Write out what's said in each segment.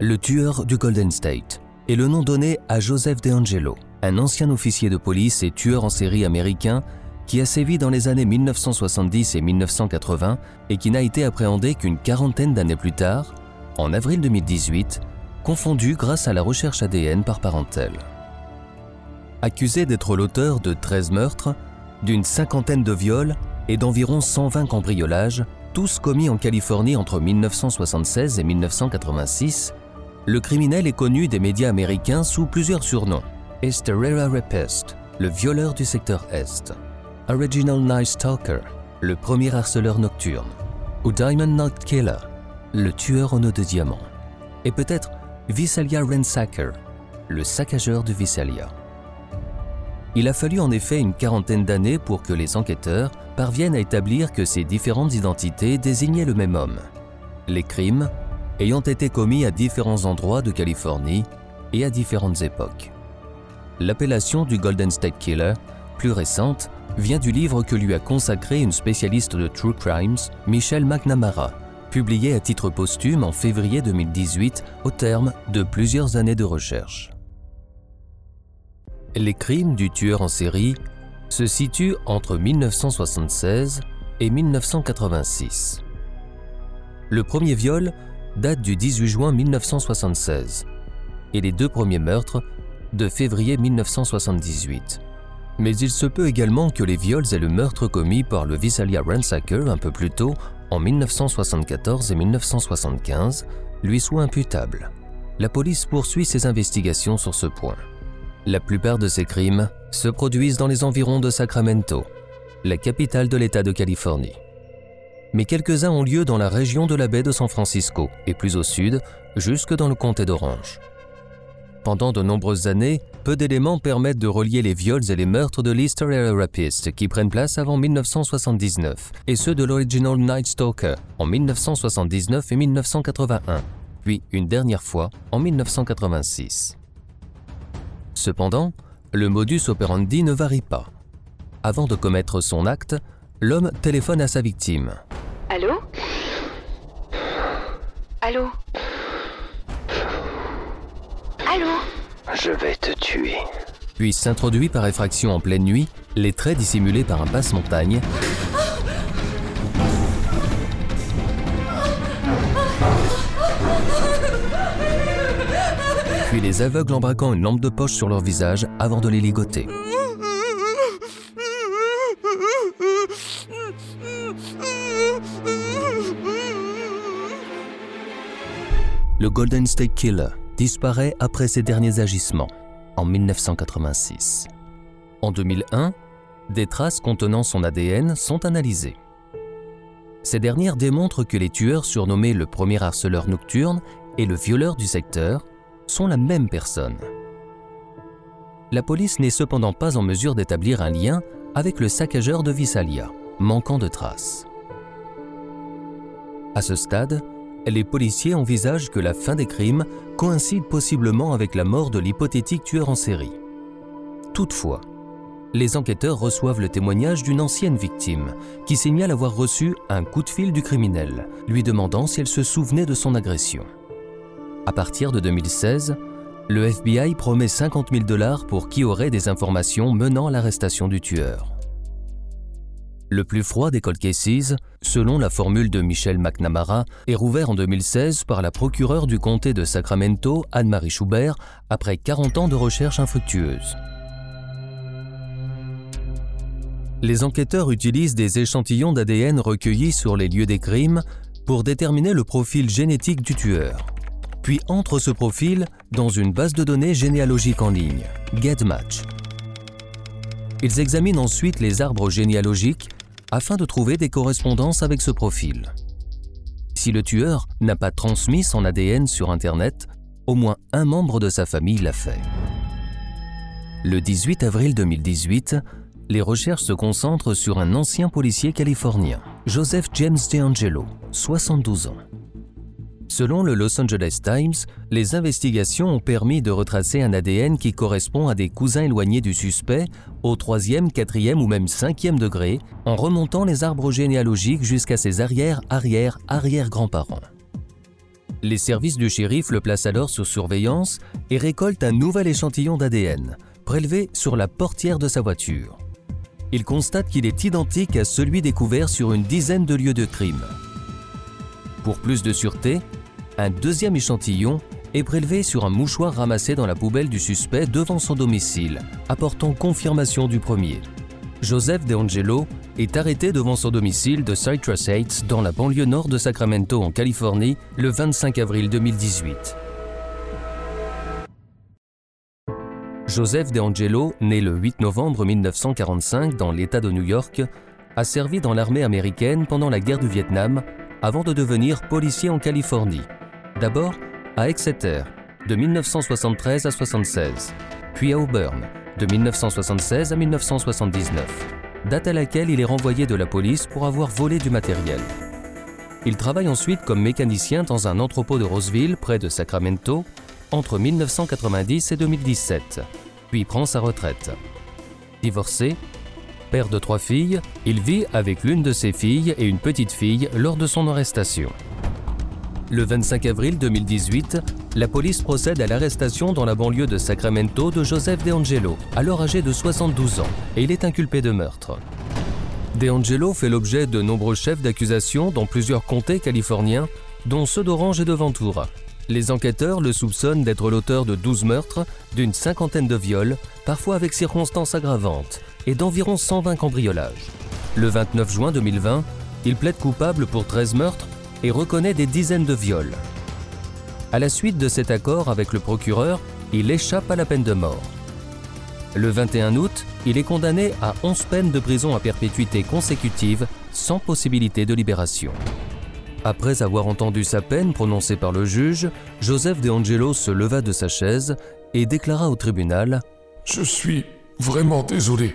le tueur du Golden State, est le nom donné à Joseph DeAngelo, un ancien officier de police et tueur en série américain qui a sévi dans les années 1970 et 1980 et qui n'a été appréhendé qu'une quarantaine d'années plus tard, en avril 2018, confondu grâce à la recherche ADN par parentèle. Accusé d'être l'auteur de 13 meurtres, d'une cinquantaine de viols et d'environ 120 cambriolages, tous commis en Californie entre 1976 et 1986, le criminel est connu des médias américains sous plusieurs surnoms. Esterera Rapist, le violeur du secteur Est. Original Night Stalker, le premier harceleur nocturne. Ou Diamond Night Killer, le tueur au nœud de diamant. Et peut-être Visalia Ransacker, le saccageur de Visalia. Il a fallu en effet une quarantaine d'années pour que les enquêteurs parviennent à établir que ces différentes identités désignaient le même homme. Les crimes ayant été commis à différents endroits de Californie et à différentes époques. L'appellation du Golden State Killer, plus récente, vient du livre que lui a consacré une spécialiste de True Crimes, Michelle McNamara, publié à titre posthume en février 2018 au terme de plusieurs années de recherche. Les crimes du tueur en série se situent entre 1976 et 1986. Le premier viol date du 18 juin 1976 et les deux premiers meurtres de février 1978. Mais il se peut également que les viols et le meurtre commis par le Visalia Ransacker un peu plus tôt, en 1974 et 1975, lui soient imputables. La police poursuit ses investigations sur ce point. La plupart de ces crimes se produisent dans les environs de Sacramento, la capitale de l'État de Californie. Mais quelques-uns ont lieu dans la région de la baie de San Francisco et plus au sud, jusque dans le comté d'Orange. Pendant de nombreuses années, peu d'éléments permettent de relier les viols et les meurtres de l'Easter Era Rapist qui prennent place avant 1979 et ceux de l'Original Night Stalker en 1979 et 1981, puis une dernière fois en 1986. Cependant, le modus operandi ne varie pas. Avant de commettre son acte, l'homme téléphone à sa victime. Allô Allô Allô Je vais te tuer. puis s'introduit par effraction en pleine nuit, les traits dissimulés par un passe-montagne. Puis les aveugles en braquant une lampe de poche sur leur visage avant de les ligoter. Le Golden State Killer disparaît après ses derniers agissements, en 1986. En 2001, des traces contenant son ADN sont analysées. Ces dernières démontrent que les tueurs surnommés le premier harceleur nocturne et le violeur du secteur sont la même personne. La police n'est cependant pas en mesure d'établir un lien avec le saccageur de Visalia, manquant de traces. À ce stade, les policiers envisagent que la fin des crimes coïncide possiblement avec la mort de l'hypothétique tueur en série. Toutefois, les enquêteurs reçoivent le témoignage d'une ancienne victime qui signale avoir reçu un coup de fil du criminel, lui demandant si elle se souvenait de son agression. À partir de 2016, le FBI promet 50 000 dollars pour qui aurait des informations menant à l'arrestation du tueur. Le plus froid des cold selon la formule de Michel McNamara, est rouvert en 2016 par la procureure du comté de Sacramento, Anne-Marie Schubert, après 40 ans de recherche infructueuse. Les enquêteurs utilisent des échantillons d'ADN recueillis sur les lieux des crimes pour déterminer le profil génétique du tueur, puis entrent ce profil dans une base de données généalogique en ligne, GetMatch. Ils examinent ensuite les arbres généalogiques afin de trouver des correspondances avec ce profil. Si le tueur n'a pas transmis son ADN sur Internet, au moins un membre de sa famille l'a fait. Le 18 avril 2018, les recherches se concentrent sur un ancien policier californien, Joseph James DeAngelo, 72 ans. Selon le Los Angeles Times, les investigations ont permis de retracer un ADN qui correspond à des cousins éloignés du suspect au troisième, quatrième ou même cinquième degré, en remontant les arbres généalogiques jusqu'à ses arrière, arrière, arrière-grands-parents. Les services du shérif le placent alors sur surveillance et récoltent un nouvel échantillon d'ADN, prélevé sur la portière de sa voiture. Ils constatent qu'il est identique à celui découvert sur une dizaine de lieux de crime. Pour plus de sûreté, un deuxième échantillon est prélevé sur un mouchoir ramassé dans la poubelle du suspect devant son domicile, apportant confirmation du premier. Joseph DeAngelo est arrêté devant son domicile de Citrus Heights dans la banlieue nord de Sacramento en Californie le 25 avril 2018. Joseph DeAngelo, né le 8 novembre 1945 dans l'État de New York, a servi dans l'armée américaine pendant la guerre du Vietnam avant de devenir policier en Californie. D'abord à Exeter, de 1973 à 1976, puis à Auburn, de 1976 à 1979, date à laquelle il est renvoyé de la police pour avoir volé du matériel. Il travaille ensuite comme mécanicien dans un entrepôt de Roseville, près de Sacramento, entre 1990 et 2017, puis prend sa retraite. Divorcé, Père de trois filles, il vit avec l'une de ses filles et une petite fille lors de son arrestation. Le 25 avril 2018, la police procède à l'arrestation dans la banlieue de Sacramento de Joseph DeAngelo, alors âgé de 72 ans, et il est inculpé de meurtre. DeAngelo fait l'objet de nombreux chefs d'accusation dans plusieurs comtés californiens, dont ceux d'Orange et de Ventura. Les enquêteurs le soupçonnent d'être l'auteur de 12 meurtres, d'une cinquantaine de viols, parfois avec circonstances aggravantes, et d'environ 120 cambriolages. Le 29 juin 2020, il plaide coupable pour 13 meurtres et reconnaît des dizaines de viols. À la suite de cet accord avec le procureur, il échappe à la peine de mort. Le 21 août, il est condamné à 11 peines de prison à perpétuité consécutive sans possibilité de libération. Après avoir entendu sa peine prononcée par le juge, Joseph De Angelo se leva de sa chaise et déclara au tribunal Je suis vraiment désolé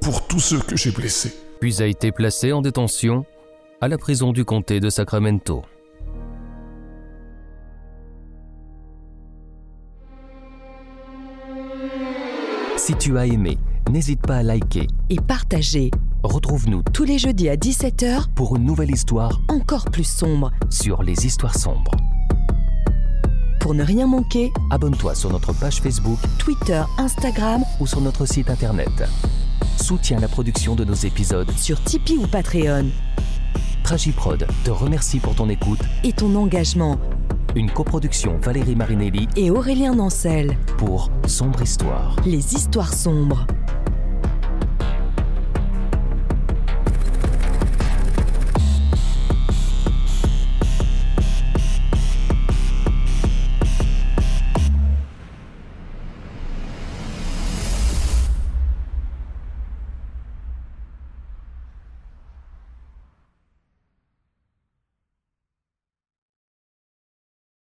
pour tous ceux que j'ai blessés. Puis a été placé en détention à la prison du comté de Sacramento. Si tu as aimé, n'hésite pas à liker et partager. Retrouve-nous tous les jeudis à 17h pour une nouvelle histoire encore plus sombre sur les histoires sombres. Pour ne rien manquer, abonne-toi sur notre page Facebook, Twitter, Instagram ou sur notre site internet. Soutiens la production de nos épisodes sur Tipeee ou Patreon. Tragiprod te remercie pour ton écoute et ton engagement. Une coproduction Valérie Marinelli et Aurélien Nancel pour Sombre Histoire. Les histoires sombres.